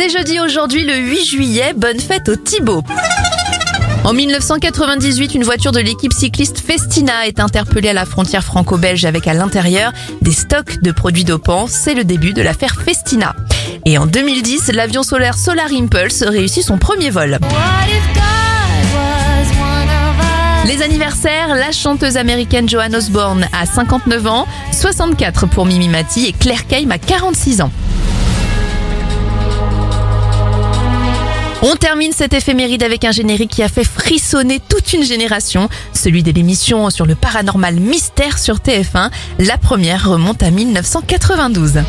C'est jeudi aujourd'hui le 8 juillet, bonne fête au Thibaut. En 1998, une voiture de l'équipe cycliste Festina est interpellée à la frontière franco-belge avec à l'intérieur des stocks de produits dopants. C'est le début de l'affaire Festina. Et en 2010, l'avion solaire Solar Impulse réussit son premier vol. Les anniversaires, la chanteuse américaine Joan Osborne a 59 ans, 64 pour Mimi Mati et Claire Keim a 46 ans. On termine cette éphéméride avec un générique qui a fait frissonner toute une génération, celui de l'émission sur le paranormal mystère sur TF1. La première remonte à 1992.